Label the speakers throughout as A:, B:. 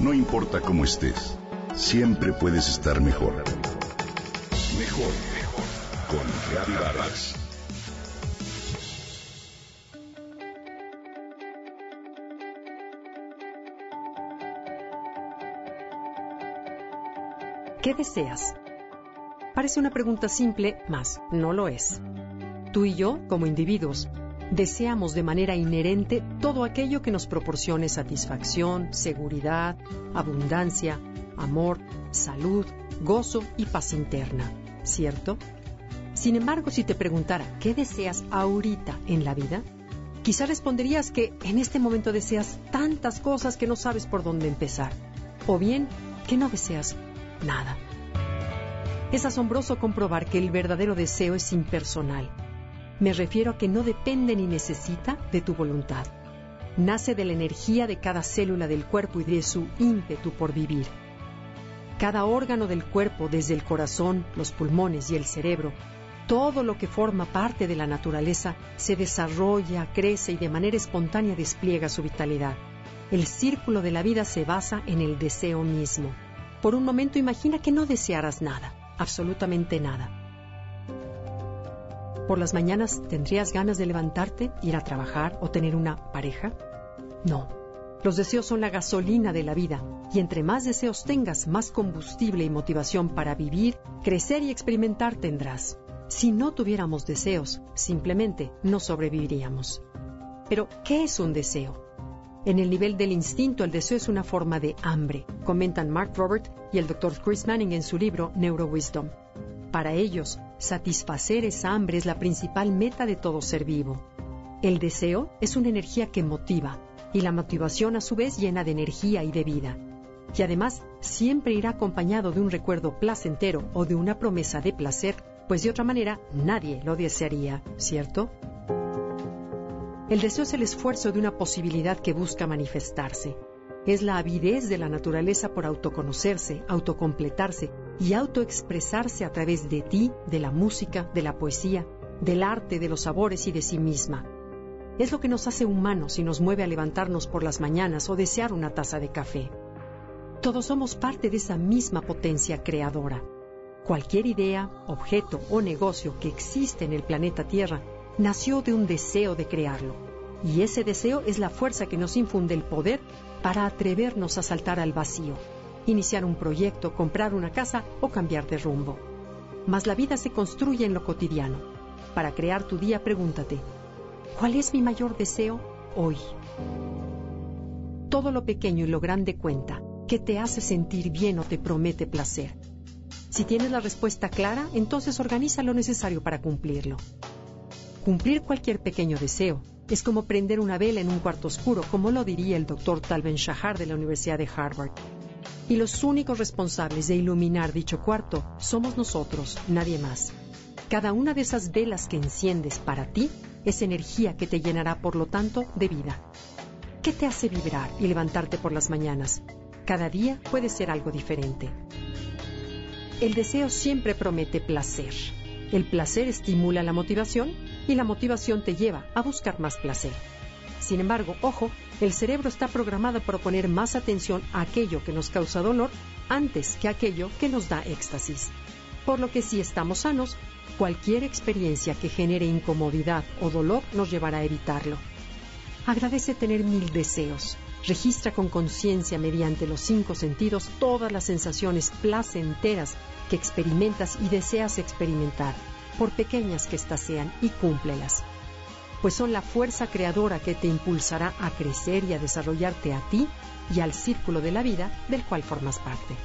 A: No importa cómo estés, siempre puedes estar mejor. Mejor, mejor. Con Reavivadas.
B: ¿Qué deseas? Parece una pregunta simple, mas no lo es. Tú y yo, como individuos, deseamos de manera inherente todo aquello que nos proporcione satisfacción, seguridad, abundancia, amor, salud, gozo y paz interna, ¿cierto? Sin embargo, si te preguntara, ¿qué deseas ahorita en la vida? Quizá responderías que en este momento deseas tantas cosas que no sabes por dónde empezar. O bien, que no deseas nada. Es asombroso comprobar que el verdadero deseo es impersonal me refiero a que no depende ni necesita de tu voluntad. Nace de la energía de cada célula del cuerpo y de su ímpetu por vivir. Cada órgano del cuerpo, desde el corazón, los pulmones y el cerebro, todo lo que forma parte de la naturaleza se desarrolla, crece y de manera espontánea despliega su vitalidad. El círculo de la vida se basa en el deseo mismo. Por un momento imagina que no desearas nada, absolutamente nada por las mañanas tendrías ganas de levantarte, ir a trabajar o tener una pareja? No. Los deseos son la gasolina de la vida y entre más deseos tengas, más combustible y motivación para vivir, crecer y experimentar tendrás. Si no tuviéramos deseos, simplemente no sobreviviríamos. Pero, ¿qué es un deseo? En el nivel del instinto, el deseo es una forma de hambre, comentan Mark Robert y el Dr. Chris Manning en su libro Neurowisdom. Para ellos, Satisfacer esa hambre es la principal meta de todo ser vivo. El deseo es una energía que motiva y la motivación a su vez llena de energía y de vida. Y además siempre irá acompañado de un recuerdo placentero o de una promesa de placer, pues de otra manera nadie lo desearía, ¿cierto? El deseo es el esfuerzo de una posibilidad que busca manifestarse. Es la avidez de la naturaleza por autoconocerse, autocompletarse y autoexpresarse a través de ti, de la música, de la poesía, del arte, de los sabores y de sí misma. Es lo que nos hace humanos y nos mueve a levantarnos por las mañanas o desear una taza de café. Todos somos parte de esa misma potencia creadora. Cualquier idea, objeto o negocio que existe en el planeta Tierra nació de un deseo de crearlo. Y ese deseo es la fuerza que nos infunde el poder para atrevernos a saltar al vacío, iniciar un proyecto, comprar una casa o cambiar de rumbo. Mas la vida se construye en lo cotidiano. Para crear tu día, pregúntate, ¿cuál es mi mayor deseo hoy? Todo lo pequeño y lo grande cuenta, ¿qué te hace sentir bien o te promete placer? Si tienes la respuesta clara, entonces organiza lo necesario para cumplirlo. Cumplir cualquier pequeño deseo es como prender una vela en un cuarto oscuro, como lo diría el doctor Talben Shahar de la Universidad de Harvard. Y los únicos responsables de iluminar dicho cuarto somos nosotros, nadie más. Cada una de esas velas que enciendes para ti es energía que te llenará, por lo tanto, de vida. ¿Qué te hace vibrar y levantarte por las mañanas? Cada día puede ser algo diferente. El deseo siempre promete placer. El placer estimula la motivación y la motivación te lleva a buscar más placer. Sin embargo, ojo, el cerebro está programado para poner más atención a aquello que nos causa dolor antes que a aquello que nos da éxtasis. Por lo que si estamos sanos, cualquier experiencia que genere incomodidad o dolor nos llevará a evitarlo. Agradece tener mil deseos. Registra con conciencia mediante los cinco sentidos todas las sensaciones placenteras que experimentas y deseas experimentar, por pequeñas que éstas sean, y cúmplelas pues son la fuerza creadora que te impulsará a crecer y a desarrollarte a ti y al círculo de la vida del cual formas parte.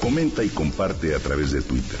A: Comenta y comparte a través de Twitter.